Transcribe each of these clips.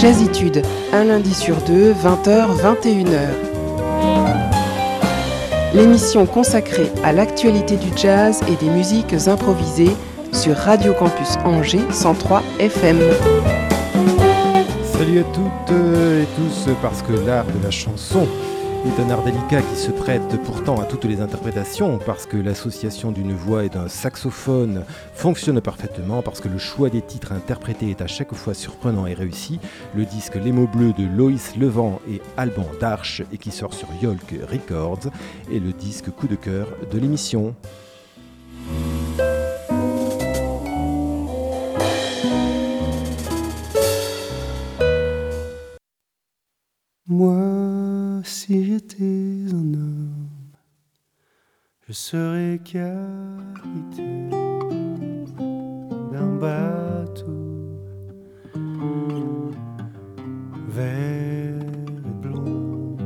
Jazzitude, un lundi sur deux, 20h, 21h. L'émission consacrée à l'actualité du jazz et des musiques improvisées sur Radio Campus Angers 103 FM. Salut à toutes et tous, parce que l'art de la chanson est un art délicat qui se prête pourtant à toutes les interprétations, parce que l'association d'une voix et d'un saxophone fonctionne parfaitement, parce que le choix des titres interprétés est à chaque fois surprenant et réussi. Le disque Les mots bleus de Loïs Levent et Alban Darche, et qui sort sur Yolk Records, est le disque coup de cœur de l'émission. Moi, si j'étais un homme, je serais capitaine d'un bateau vert et blanc,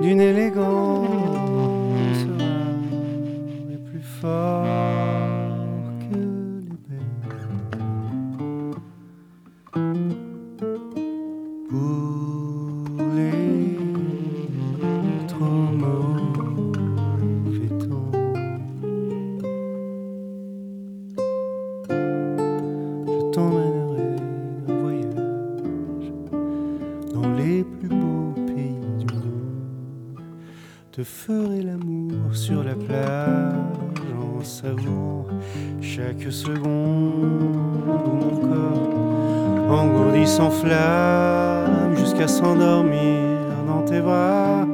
d'une élégance et plus fort ferai l'amour sur la plage en savourant chaque seconde où mon corps engourdi s'enflamme jusqu'à s'endormir dans tes bras.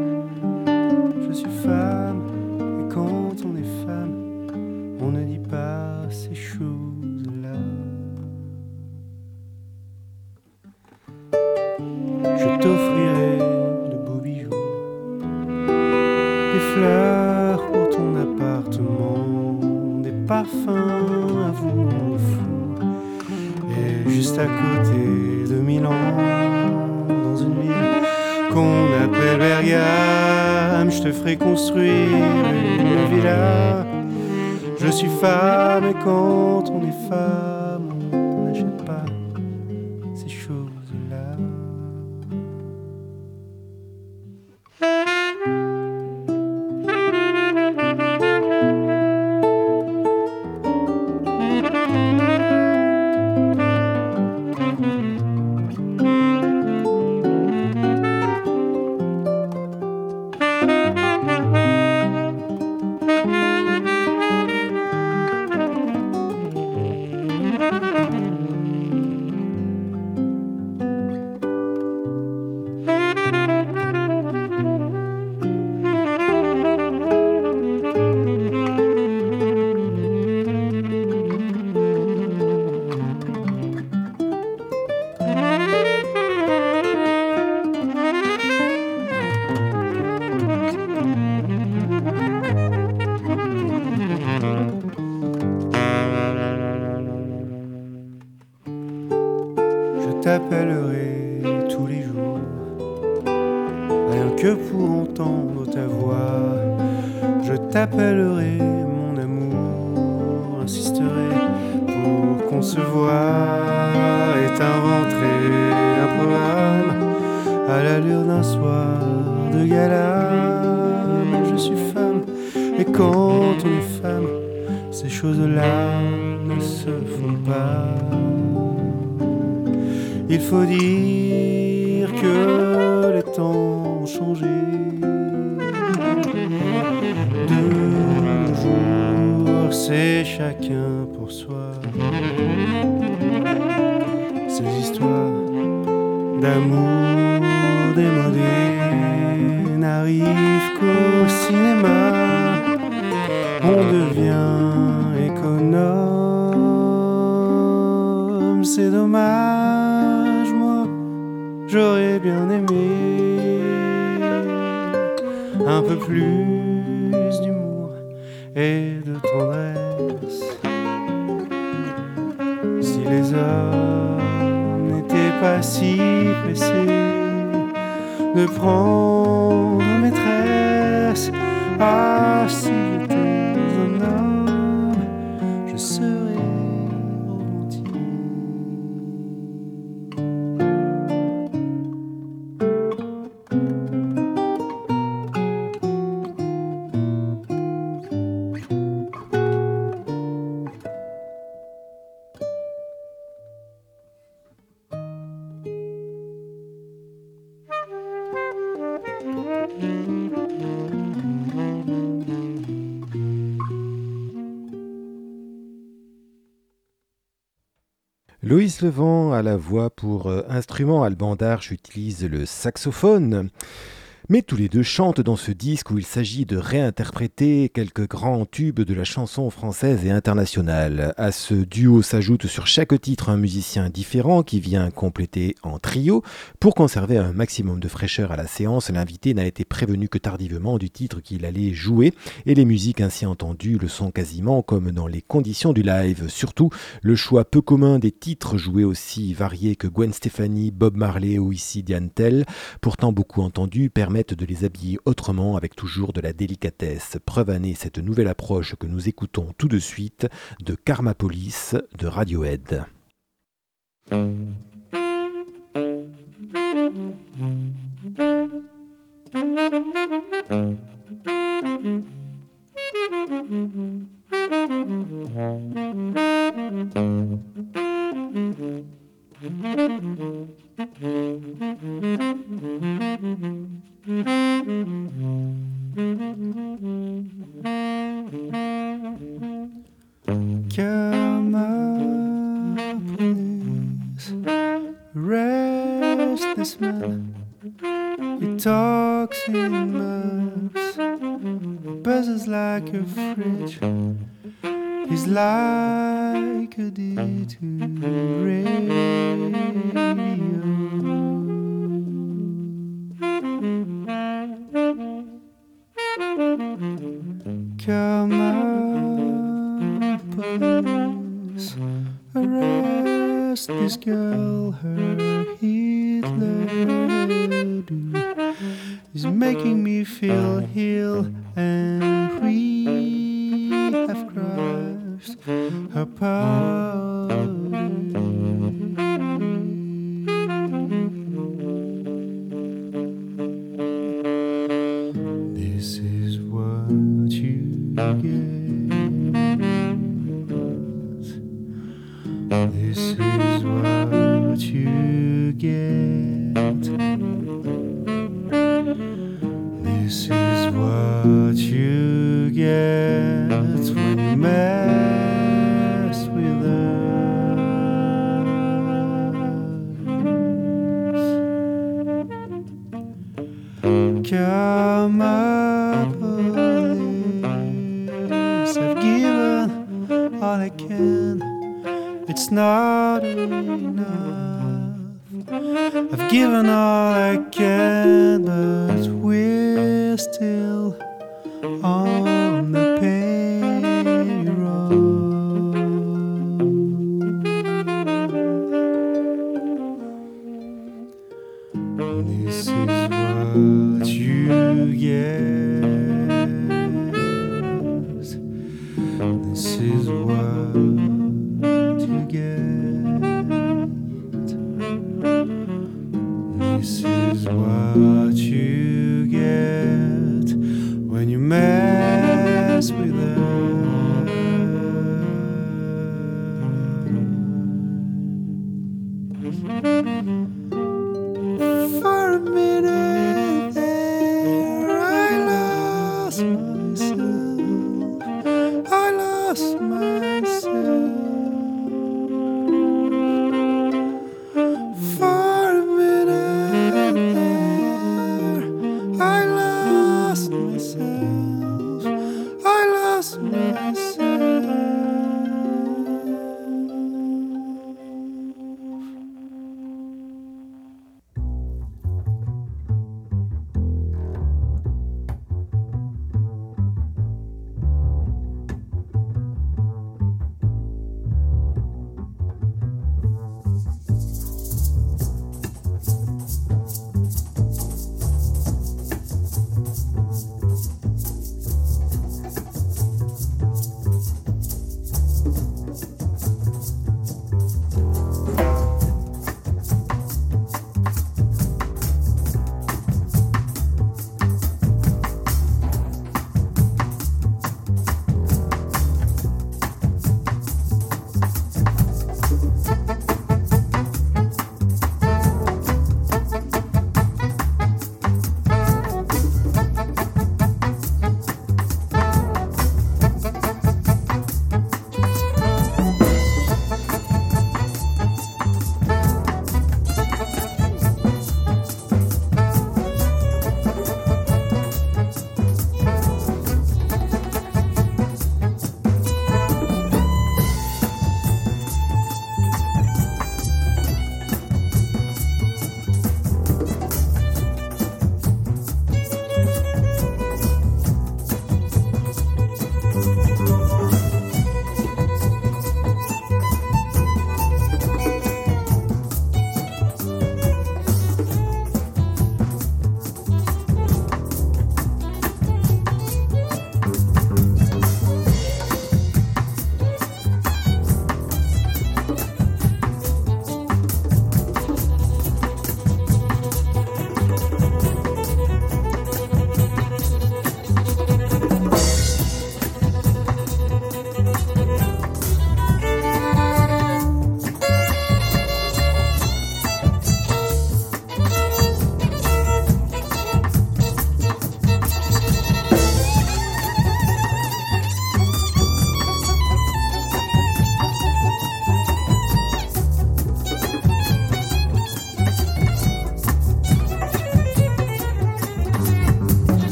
Un peu plus d'humour et de tendresse. Si les hommes n'étaient pas si pressés de prendre maîtresse, ah si Loïs Levent à la voix pour euh, instrument, Alban Darche utilise le saxophone. Mais tous les deux chantent dans ce disque où il s'agit de réinterpréter quelques grands tubes de la chanson française et internationale. À ce duo s'ajoute sur chaque titre un musicien différent qui vient compléter en trio. Pour conserver un maximum de fraîcheur à la séance, l'invité n'a été prévenu que tardivement du titre qu'il allait jouer et les musiques ainsi entendues le sont quasiment comme dans les conditions du live. Surtout, le choix peu commun des titres joués aussi variés que Gwen Stefani, Bob Marley ou ici Diane Tell, pourtant beaucoup entendus, permet de les habiller autrement avec toujours de la délicatesse. Preuve année cette nouvelle approche que nous écoutons tout de suite de Karmapolis de Radiohead. Come on, please. Rest this man. He talks in mugs, buzzes like a fridge. He's like a D to radio. Please arrest this girl. Her Hitler is making me feel heel, and we have. This is what you get. This is what you get when you it's not enough. I've given all I can.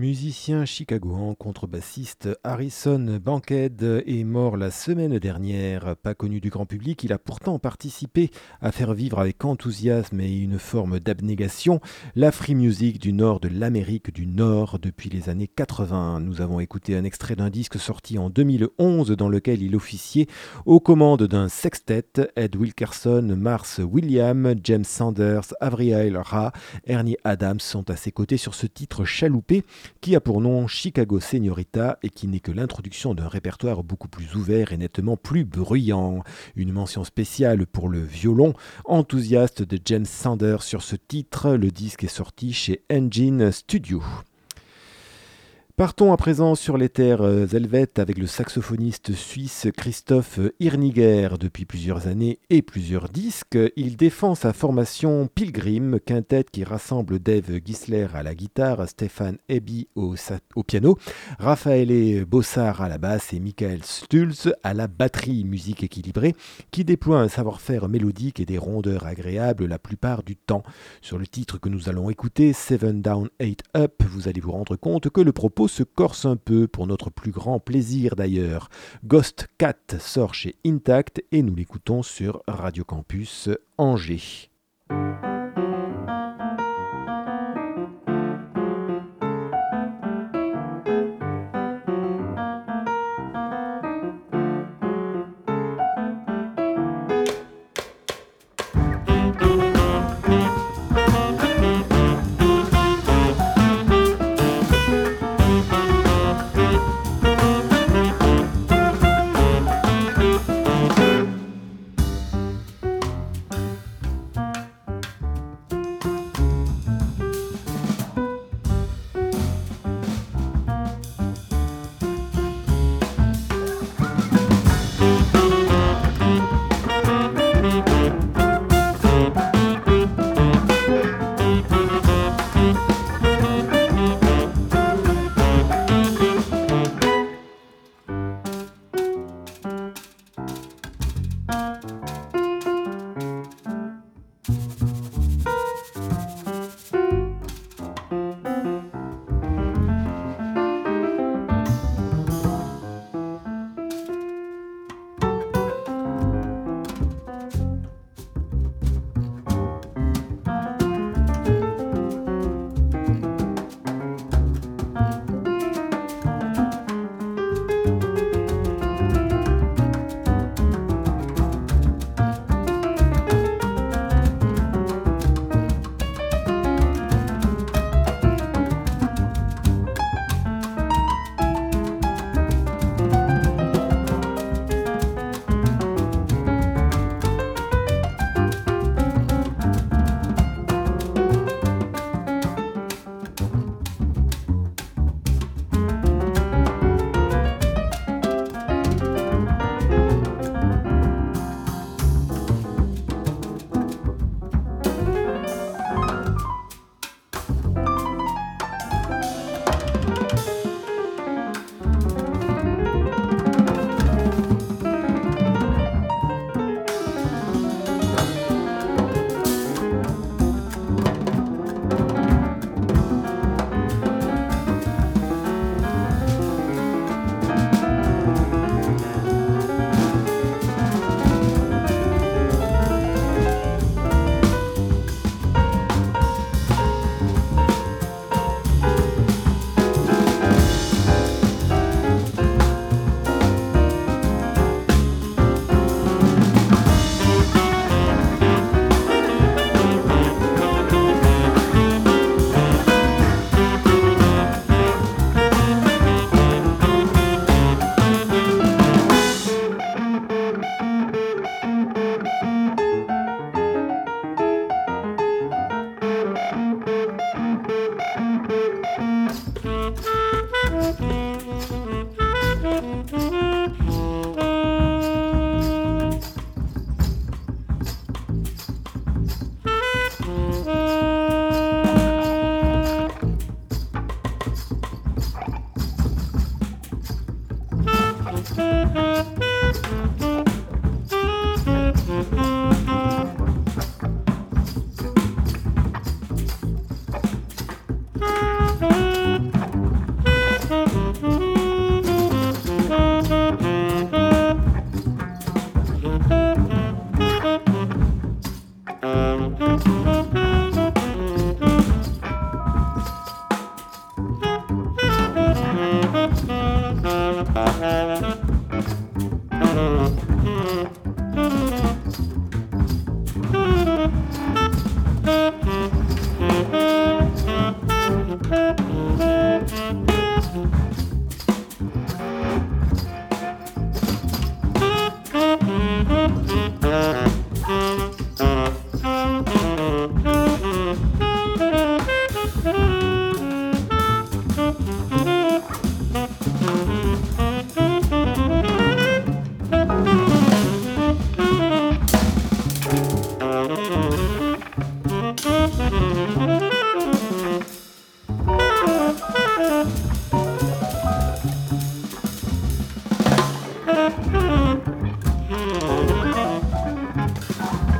Musicien chicagoan, contrebassiste Harrison Bankhead est mort la semaine dernière. Pas connu du grand public, il a pourtant participé à faire vivre avec enthousiasme et une forme d'abnégation la free music du nord de l'Amérique du Nord depuis les années 80. Nous avons écouté un extrait d'un disque sorti en 2011 dans lequel il officiait aux commandes d'un sextet Ed Wilkerson, Mars William, James Sanders, Avril Ra, Ernie Adams sont à ses côtés sur ce titre chaloupé qui a pour nom Chicago Señorita et qui n'est que l'introduction d'un répertoire beaucoup plus ouvert et nettement plus bruyant. Une mention spéciale pour le violon enthousiaste de James Sanders sur ce titre. Le disque est sorti chez Engine Studio. Partons à présent sur les terres euh, helvètes avec le saxophoniste suisse Christophe Irniger. Depuis plusieurs années et plusieurs disques, il défend sa formation Pilgrim, quintette qui rassemble Dave Gisler à la guitare, Stéphane Eby au, piano, Raphaël Bossard à la basse et Michael Stulz à la batterie, musique équilibrée, qui déploie un savoir-faire mélodique et des rondeurs agréables la plupart du temps. Sur le titre que nous allons écouter, Seven Down, Eight Up, vous allez vous rendre compte que le propos se corse un peu, pour notre plus grand plaisir d'ailleurs. Ghost Cat sort chez Intact et nous l'écoutons sur Radio Campus Angers.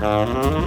Uh-huh.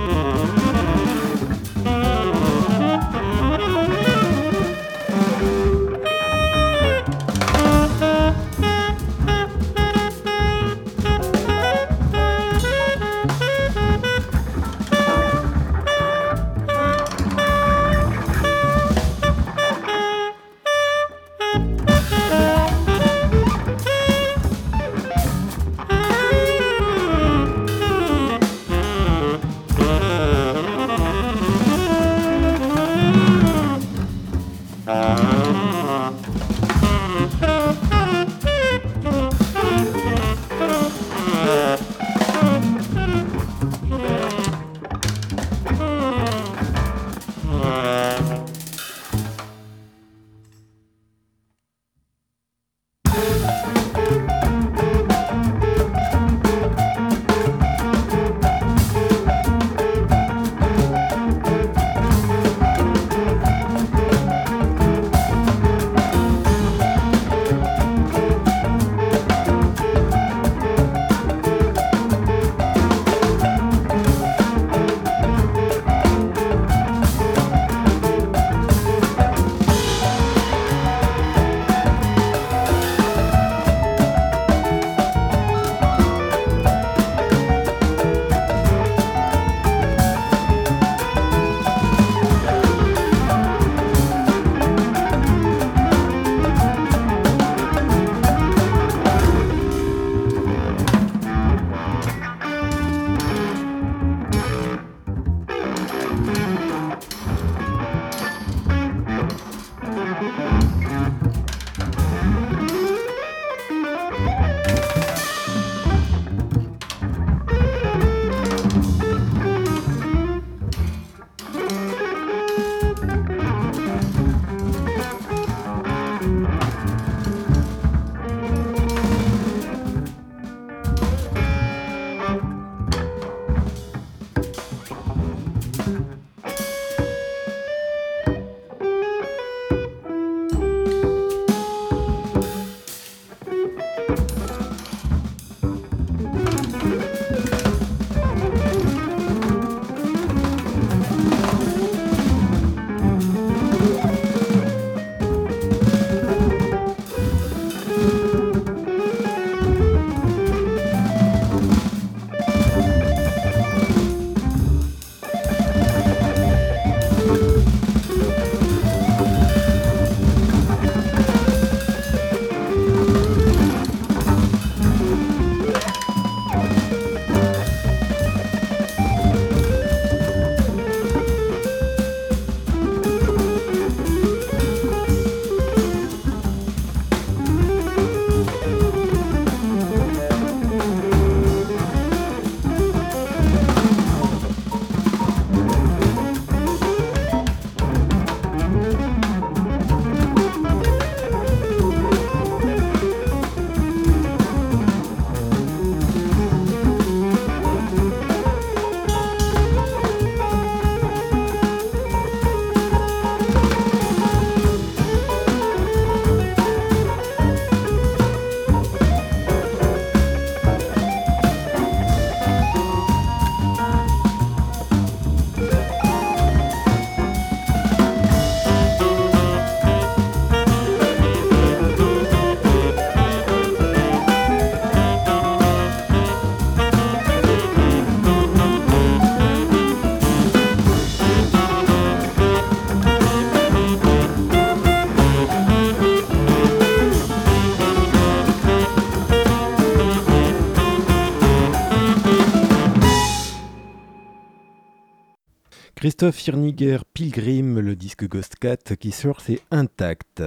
Christophe Firniger Pilgrim, le disque Ghost Cat qui sort, c'est intact.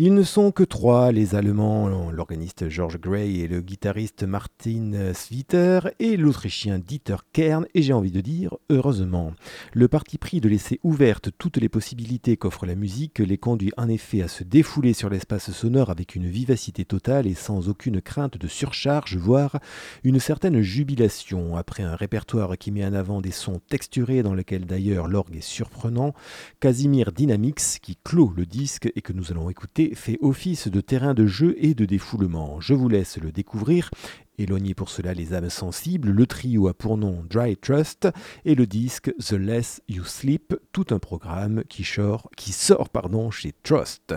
Ils ne sont que trois, les Allemands, l'organiste George Gray et le guitariste Martin Sviter et l'Autrichien Dieter Kern, et j'ai envie de dire heureusement. Le parti pris de laisser ouvertes toutes les possibilités qu'offre la musique les conduit en effet à se défouler sur l'espace sonore avec une vivacité totale et sans aucune crainte de surcharge, voire une certaine jubilation. Après un répertoire qui met en avant des sons texturés dans lequel d'ailleurs l'orgue est surprenant, Casimir Dynamics qui clôt le disque et que nous allons écouter fait office de terrain de jeu et de défoulement. Je vous laisse le découvrir. Éloignez pour cela les âmes sensibles, le trio a pour nom Dry Trust et le disque The Less You Sleep, tout un programme qui sort, qui sort pardon, chez Trust.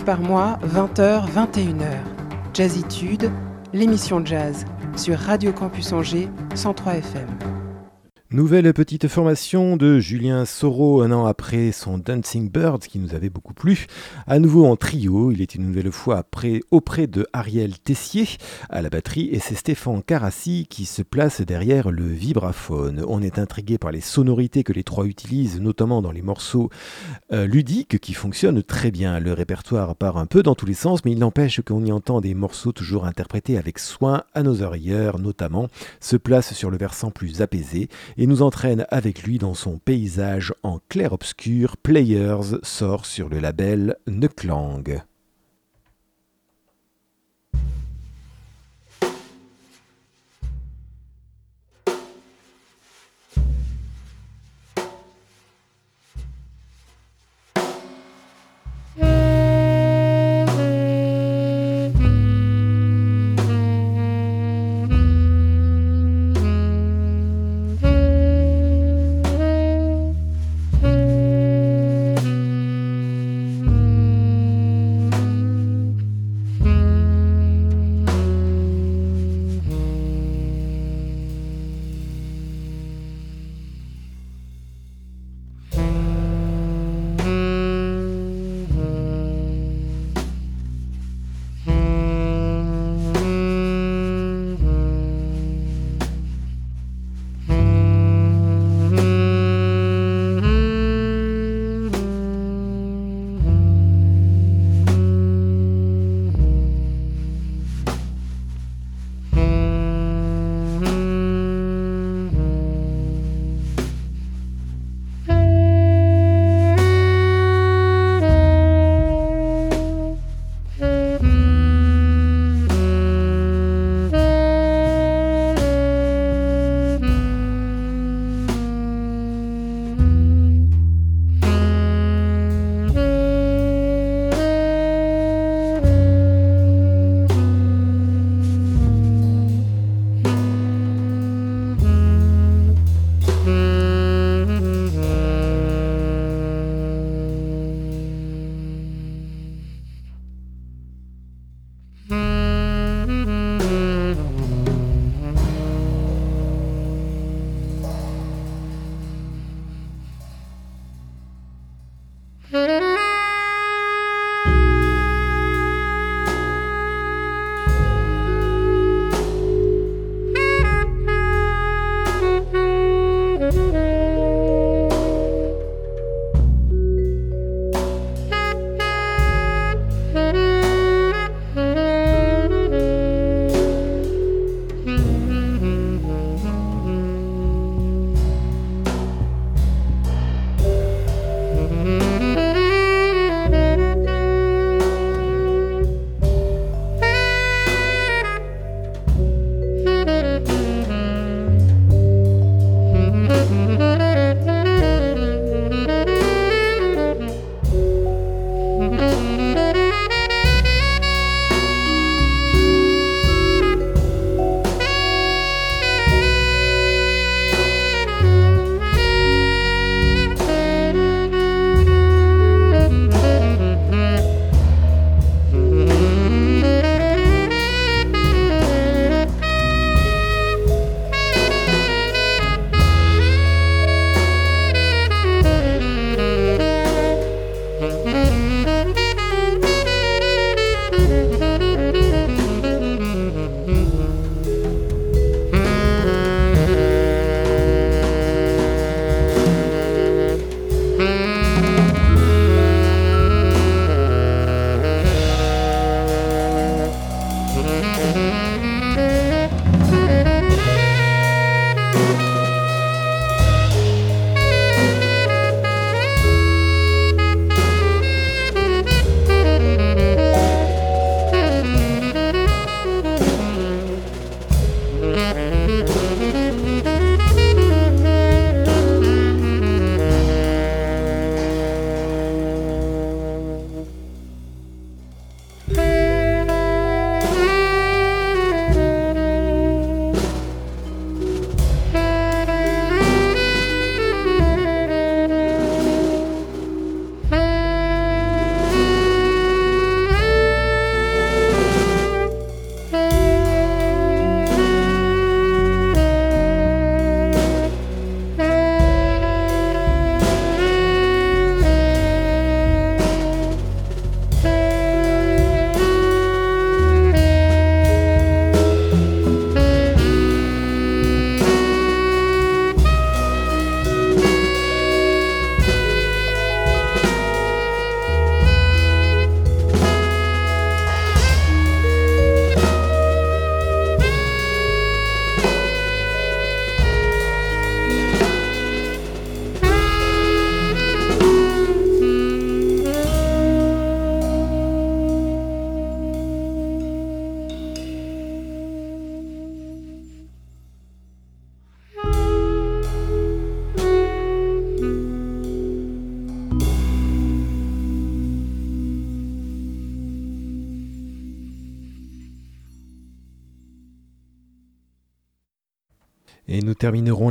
Par mois, 20h, 21h. Jazzitude, l'émission jazz sur Radio Campus Angers 103 FM. Nouvelle petite formation de Julien Soro un an après son Dancing Birds qui nous avait beaucoup plu. À nouveau en trio, il est une nouvelle fois auprès de Ariel Tessier à la batterie et c'est Stéphane Carassi qui se place derrière le vibraphone. On est intrigué par les sonorités que les trois utilisent, notamment dans les morceaux euh, ludiques qui fonctionnent très bien. Le répertoire part un peu dans tous les sens, mais il n'empêche qu'on y entend des morceaux toujours interprétés avec soin. à nos oreilleurs notamment se place sur le versant plus apaisé nous entraîne avec lui dans son paysage en clair-obscur. Players sort sur le label Neklang.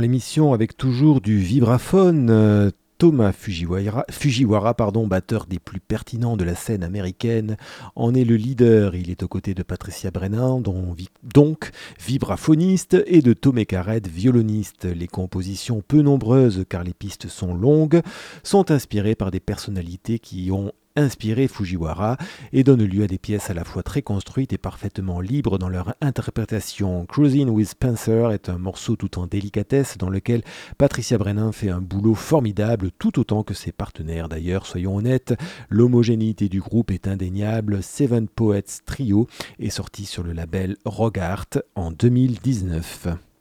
L'émission avec toujours du vibraphone. Euh, Thomas Fujiwara, pardon, batteur des plus pertinents de la scène américaine, en est le leader. Il est aux côtés de Patricia Brennan, donc vibraphoniste, et de Tomé Carrette, violoniste. Les compositions, peu nombreuses car les pistes sont longues, sont inspirées par des personnalités qui ont inspiré Fujiwara et donne lieu à des pièces à la fois très construites et parfaitement libres dans leur interprétation. Cruising with Spencer est un morceau tout en délicatesse dans lequel Patricia Brennan fait un boulot formidable tout autant que ses partenaires d'ailleurs, soyons honnêtes, l'homogénéité du groupe est indéniable. Seven Poets Trio est sorti sur le label Rogart en 2019.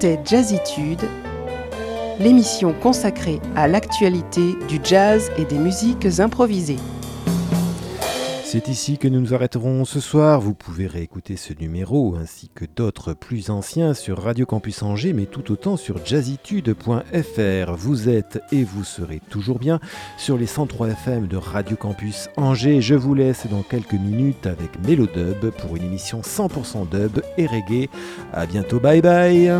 C'était Jazzitude, l'émission consacrée à l'actualité du jazz et des musiques improvisées. C'est ici que nous nous arrêterons ce soir. Vous pouvez réécouter ce numéro ainsi que d'autres plus anciens sur Radio Campus Angers, mais tout autant sur jazzitude.fr. Vous êtes et vous serez toujours bien sur les 103 FM de Radio Campus Angers. Je vous laisse dans quelques minutes avec Mélodub pour une émission 100% dub et reggae. À bientôt, bye bye.